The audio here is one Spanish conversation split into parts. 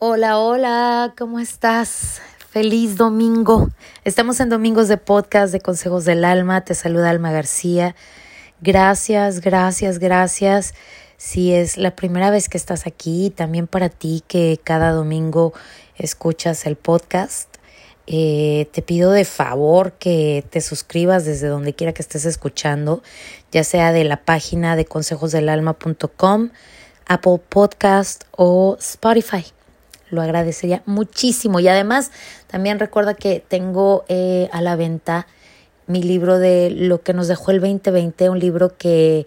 Hola, hola, ¿cómo estás? Feliz domingo. Estamos en Domingos de Podcast de Consejos del Alma. Te saluda Alma García. Gracias, gracias, gracias. Si es la primera vez que estás aquí, también para ti que cada domingo escuchas el podcast, eh, te pido de favor que te suscribas desde donde quiera que estés escuchando, ya sea de la página de consejosdelalma.com, Apple Podcast o Spotify lo agradecería muchísimo. Y además, también recuerda que tengo eh, a la venta mi libro de lo que nos dejó el 2020, un libro que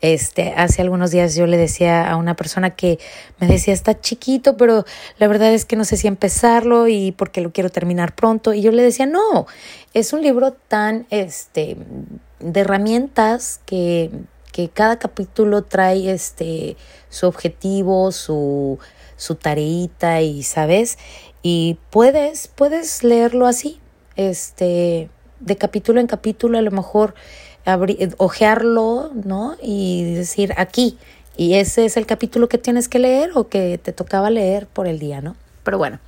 este, hace algunos días yo le decía a una persona que me decía, está chiquito, pero la verdad es que no sé si empezarlo y porque lo quiero terminar pronto. Y yo le decía, no, es un libro tan, este, de herramientas que, que cada capítulo trae, este, su objetivo, su, su y, ¿sabes? Y puedes, puedes leerlo así, este, de capítulo en capítulo, a lo mejor ojearlo, ¿no? Y decir aquí, y ese es el capítulo que tienes que leer o que te tocaba leer por el día, ¿no? Pero bueno,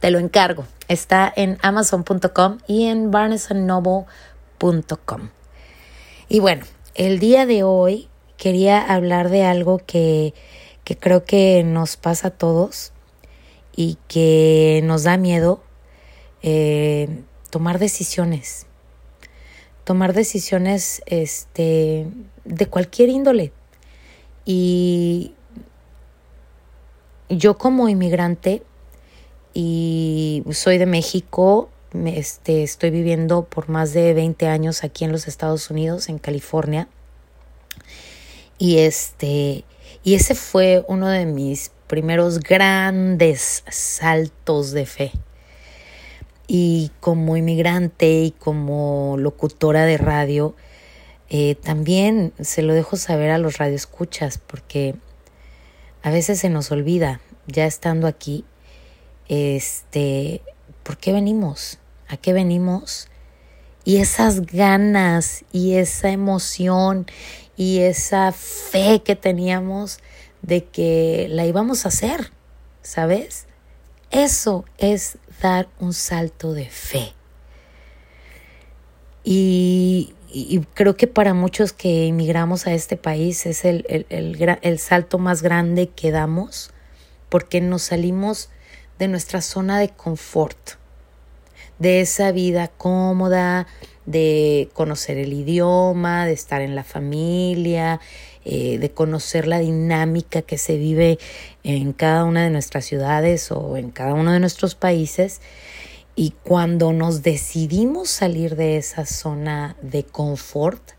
te lo encargo. Está en amazon.com y en barnesandnoble.com. Y bueno, el día de hoy quería hablar de algo que que creo que nos pasa a todos y que nos da miedo eh, tomar decisiones. Tomar decisiones este, de cualquier índole. Y yo como inmigrante y soy de México, este, estoy viviendo por más de 20 años aquí en los Estados Unidos, en California. Y este, y ese fue uno de mis primeros grandes saltos de fe. Y como inmigrante y como locutora de radio, eh, también se lo dejo saber a los radioescuchas, porque a veces se nos olvida, ya estando aquí, este, ¿por qué venimos? ¿A qué venimos? Y esas ganas y esa emoción y esa fe que teníamos de que la íbamos a hacer, ¿sabes? Eso es dar un salto de fe. Y, creo que para muchos que emigramos a este país es el, el salto más grande que damos porque nos salimos de nuestra zona de confort, de esa vida cómoda, de conocer el idioma, de estar en la familia, eh, de conocer la dinámica que se vive en cada una de nuestras ciudades o en cada uno de nuestros países. Y cuando nos decidimos salir de esa zona de confort,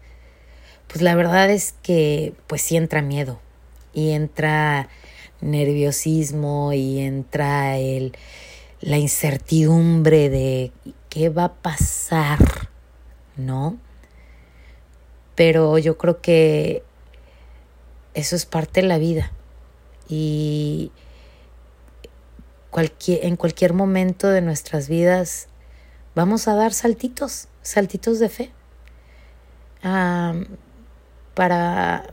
pues la verdad es que pues sí entra miedo y entra nerviosismo y entra el, la incertidumbre de qué va a pasar ¿no? Pero yo creo que eso es parte de la vida y cualquier, en cualquier momento de nuestras vidas vamos a dar saltitos, saltitos de fe. para,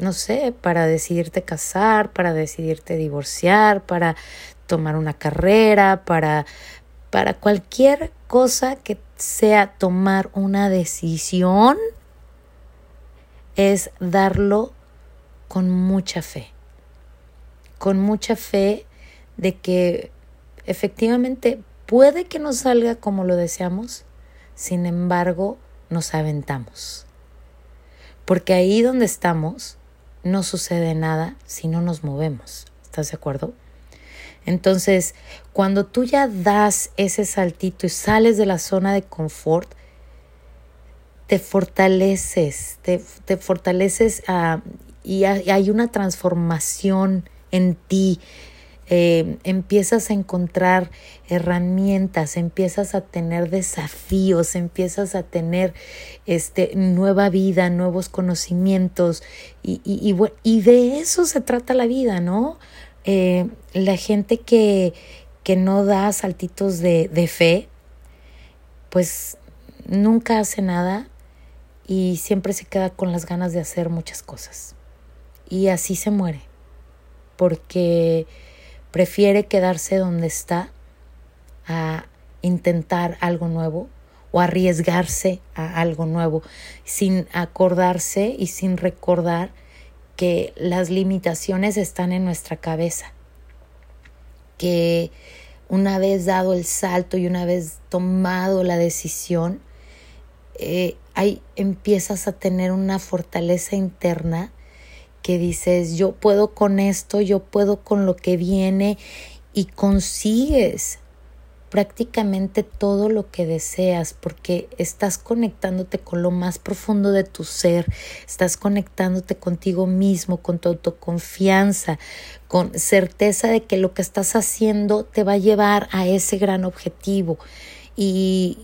no sé, para decidirte casar, para decidirte divorciar, para tomar una carrera, para, para cualquier cosa que sea tomar una decisión, es darlo con mucha fe, con mucha fe de que efectivamente puede que no salga como lo deseamos, sin embargo nos aventamos. Porque ahí donde estamos no sucede nada si no nos movemos. ¿Estás de acuerdo? Entonces, cuando tú ya das ese saltito y sales de la zona de confort, te fortaleces, te, fortaleces ah, y hay una transformación en ti. Eh, empiezas a encontrar herramientas, empiezas a tener desafíos, empiezas a tener este, nueva vida, nuevos conocimientos y, y, y de eso se trata la vida, ¿no? Eh, la gente que, que, no da saltitos de, de fe, pues nunca hace nada y siempre se queda con las ganas de hacer muchas cosas. Y así se muere, porque prefiere quedarse donde está a intentar algo nuevo o arriesgarse a algo nuevo sin acordarse y sin recordar que las limitaciones están en nuestra cabeza, que una vez dado el salto y una vez tomado la decisión, eh, ahí empiezas a tener una fortaleza interna que dices, yo puedo con esto, yo puedo con lo que viene y consigues prácticamente todo lo que deseas porque estás conectándote con lo más profundo de tu ser, estás conectándote contigo mismo, con tu autoconfianza, con certeza de que lo que estás haciendo te va a llevar a ese gran objetivo. Y,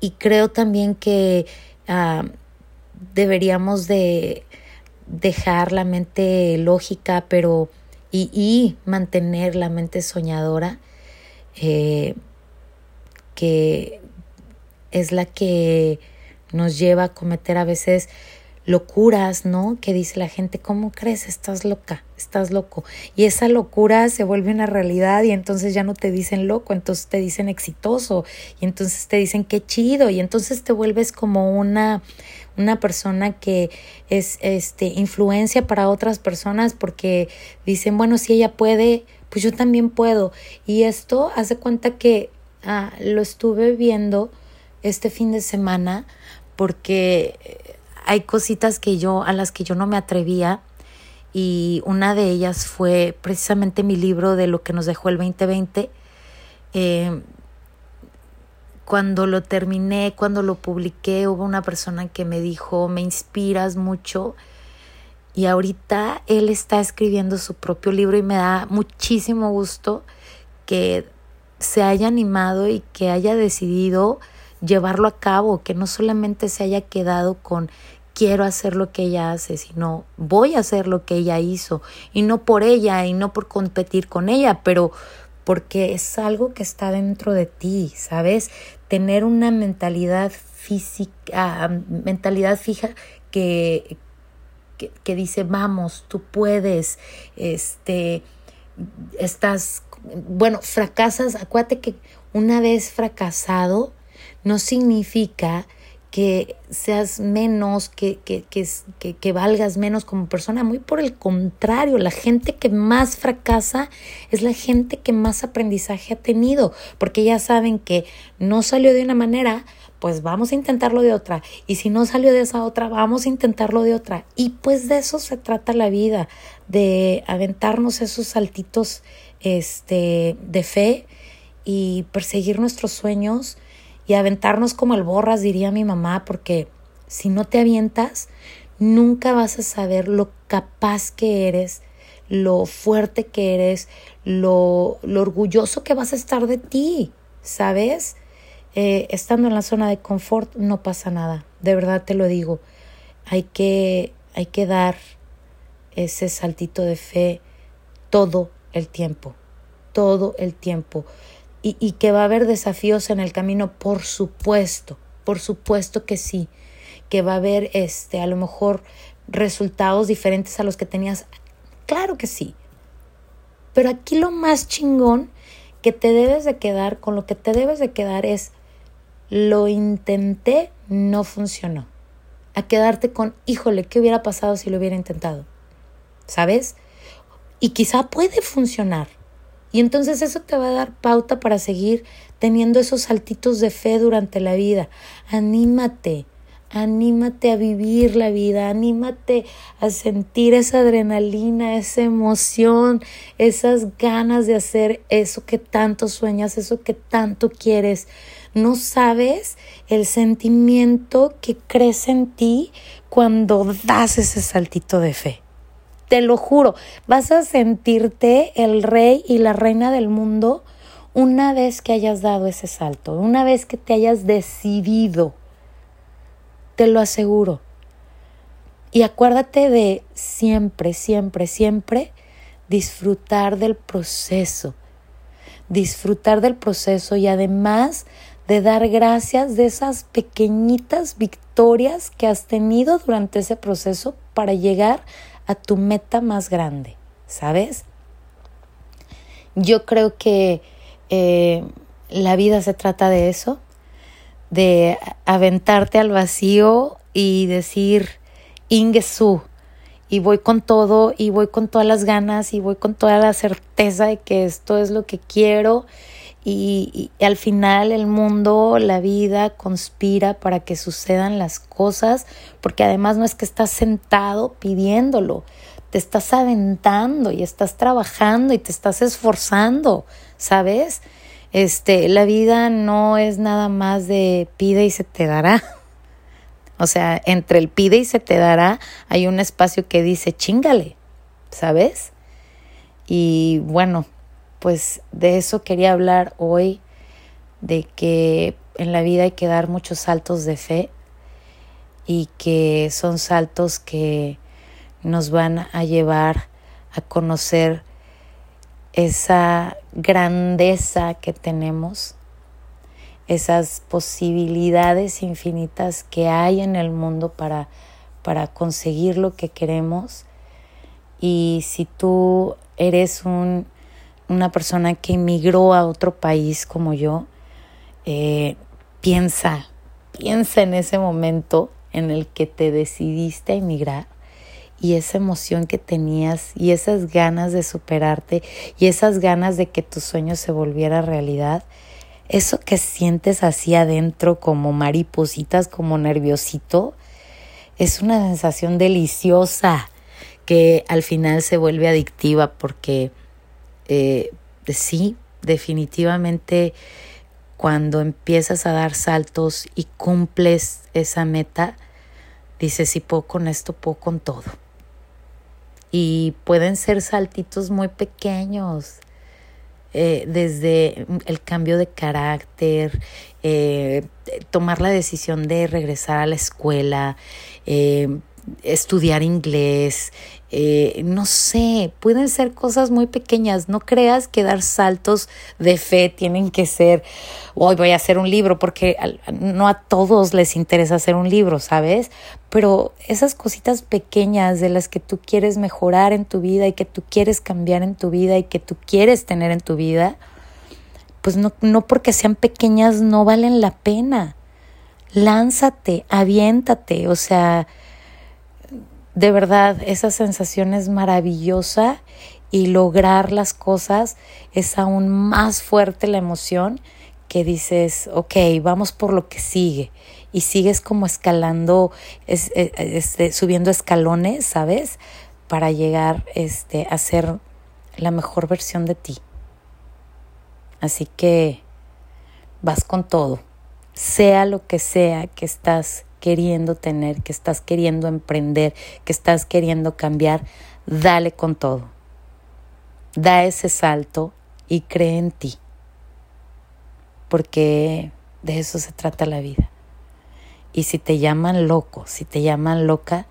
y creo también que ah, deberíamos de dejar la mente lógica, pero y, y mantener la mente soñadora eh, que es la que nos lleva a cometer a veces locuras, ¿no? Que dice la gente, ¿cómo crees? Estás loca, estás loco. Y esa locura se vuelve una realidad y entonces ya no te dicen loco, entonces te dicen exitoso y entonces te dicen qué chido y entonces te vuelves como una una persona que es este influencia para otras personas porque dicen, bueno, si ella puede, pues yo también puedo. Y esto hace cuenta que ah, lo estuve viendo este fin de semana porque hay cositas que yo a las que yo no me atrevía y una de ellas fue precisamente mi libro de lo que nos dejó el 2020. Eh, cuando lo terminé, cuando lo publiqué, hubo una persona que me dijo, me inspiras mucho y ahorita él está escribiendo su propio libro y me da muchísimo gusto que se haya animado y que haya decidido llevarlo a cabo, que no solamente se haya quedado con quiero hacer lo que ella hace, sino voy a hacer lo que ella hizo y no por ella y no por competir con ella, pero porque es algo que está dentro de ti, ¿sabes? Tener una mentalidad física, mentalidad fija que, que, dice, vamos, tú puedes, este, estás, bueno, fracasas, acuérdate que una vez fracasado no significa que seas menos, que, que, que, que, valgas menos como persona. Muy por el contrario, la gente que más fracasa es la gente que más aprendizaje ha tenido, porque ya saben que no salió de una manera, pues vamos a intentarlo de otra. Y si no salió de esa otra, vamos a intentarlo de otra. Y pues de eso se trata la vida, de aventarnos esos saltitos este, de fe y perseguir nuestros sueños y aventarnos como el borras, diría mi mamá, porque si no te avientas, nunca vas a saber lo capaz que eres, lo fuerte que eres, lo, lo orgulloso que vas a estar de ti, ¿sabes? Eh, estando en la zona de confort no pasa nada, de verdad te lo digo. Hay que, hay que dar ese saltito de fe todo el tiempo, todo el tiempo. Y, y que va a haber desafíos en el camino, por supuesto, por supuesto que sí, que va a haber este, a lo mejor resultados diferentes a los que tenías. Claro que sí. Pero aquí lo más chingón que te debes de quedar, con lo que te debes de quedar es lo intenté, no funcionó. A quedarte con, híjole, ¿qué hubiera pasado si lo hubiera intentado? ¿Sabes? Y quizá puede funcionar. Y entonces eso te va a dar pauta para seguir teniendo esos saltitos de fe durante la vida. Anímate, anímate a vivir la vida, anímate a sentir esa adrenalina, esa emoción, esas ganas de hacer eso que tanto sueñas, eso que tanto quieres. No sabes el sentimiento que crece en ti cuando das ese saltito de fe. Te lo juro, vas a sentirte el rey y la reina del mundo una vez que hayas dado ese salto, una vez que te hayas decidido. Te lo aseguro. Y acuérdate de siempre, siempre, siempre disfrutar del proceso. Disfrutar del proceso y además de dar gracias de esas pequeñitas victorias que has tenido durante ese proceso para llegar a tu meta más grande, ¿sabes? yo creo que eh, la vida se trata de eso, de aventarte al vacío y decir, Ingesu, y voy con todo, y voy con todas las ganas, y voy con toda la certeza de que esto es lo que quiero. Y, al final el mundo, la vida conspira para que sucedan las cosas, porque además no es que estás sentado pidiéndolo, te estás aventando y estás trabajando y te estás esforzando, ¿sabes? Este, la vida no es nada más de pide y se te dará. O sea, entre el pide y se te dará hay un espacio que dice chingale, ¿sabes? Y bueno, pues de eso quería hablar hoy, de que en la vida hay que dar muchos saltos de fe y que son saltos que nos van a llevar a conocer esa grandeza que tenemos, esas posibilidades infinitas que hay en el mundo para, para conseguir lo que queremos. Y si tú eres un, una persona que emigró a otro país como yo, eh, piensa, piensa en ese momento en el que te decidiste a emigrar y esa emoción que tenías y esas ganas de superarte y esas ganas de que tu sueño se volviera realidad, eso que sientes así adentro como maripositas, como nerviosito, es una sensación deliciosa que al final se vuelve adictiva porque eh, sí, definitivamente cuando empiezas a dar saltos y cumples esa meta, dices, si puedo con esto, puedo con todo y pueden ser saltitos muy pequeños. Eh, desde el cambio de carácter, eh, tomar la decisión de regresar a la escuela, estudiar inglés, eh, no sé, pueden ser cosas muy pequeñas. No creas que dar saltos de fe tienen que ser, hoy voy a hacer un libro, porque no a todos les interesa hacer un libro, ¿sabes? Pero esas cositas pequeñas de las que tú quieres mejorar en tu vida y que tú quieres cambiar en tu vida y que tú quieres tener en tu vida, pues no, no porque sean pequeñas no valen la pena. Lánzate, aviéntate, o sea, de verdad, esa sensación es maravillosa y lograr las cosas es aún más fuerte la emoción que dices, ok, vamos por lo que sigue. Y sigues como escalando, es, e, este, subiendo escalones, ¿sabes? Para llegar este, a ser la mejor versión de ti. Así que vas con todo, sea lo que sea que estás queriendo tener, que estás queriendo emprender, que estás queriendo cambiar, dale con todo. Da ese salto y cree en ti. Porque de eso se trata la vida. Y si te llaman loco, si te llaman loca,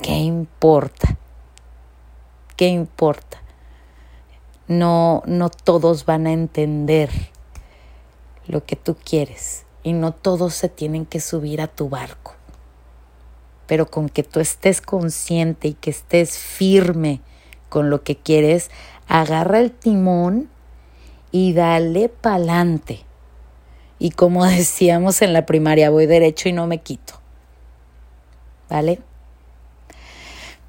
¿qué importa? ¿Qué importa? No, no todos van a entender lo que tú quieres y no todos se tienen que subir a tu barco. Pero con que tú estés consciente y que estés firme con lo que quieres, agarra el timón y dale pa'lante. Y como decíamos en la primaria, voy derecho y no me quito. ¿Vale?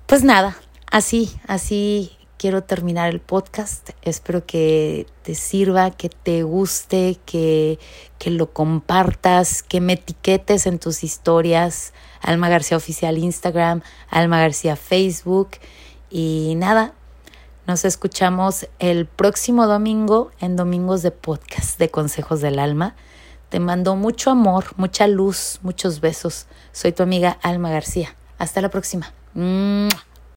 Pues nada, así, así quiero terminar el podcast. Espero que te sirva, que te guste, que, que lo compartas, que me etiquetes en tus historias. Alma García Oficial Instagram, Alma García Facebook. Y nada, nos escuchamos el próximo domingo en Domingos de Podcast de Consejos del Alma. Te mando mucho amor, mucha luz, muchos besos. Soy tu amiga Alma García. Hasta la próxima.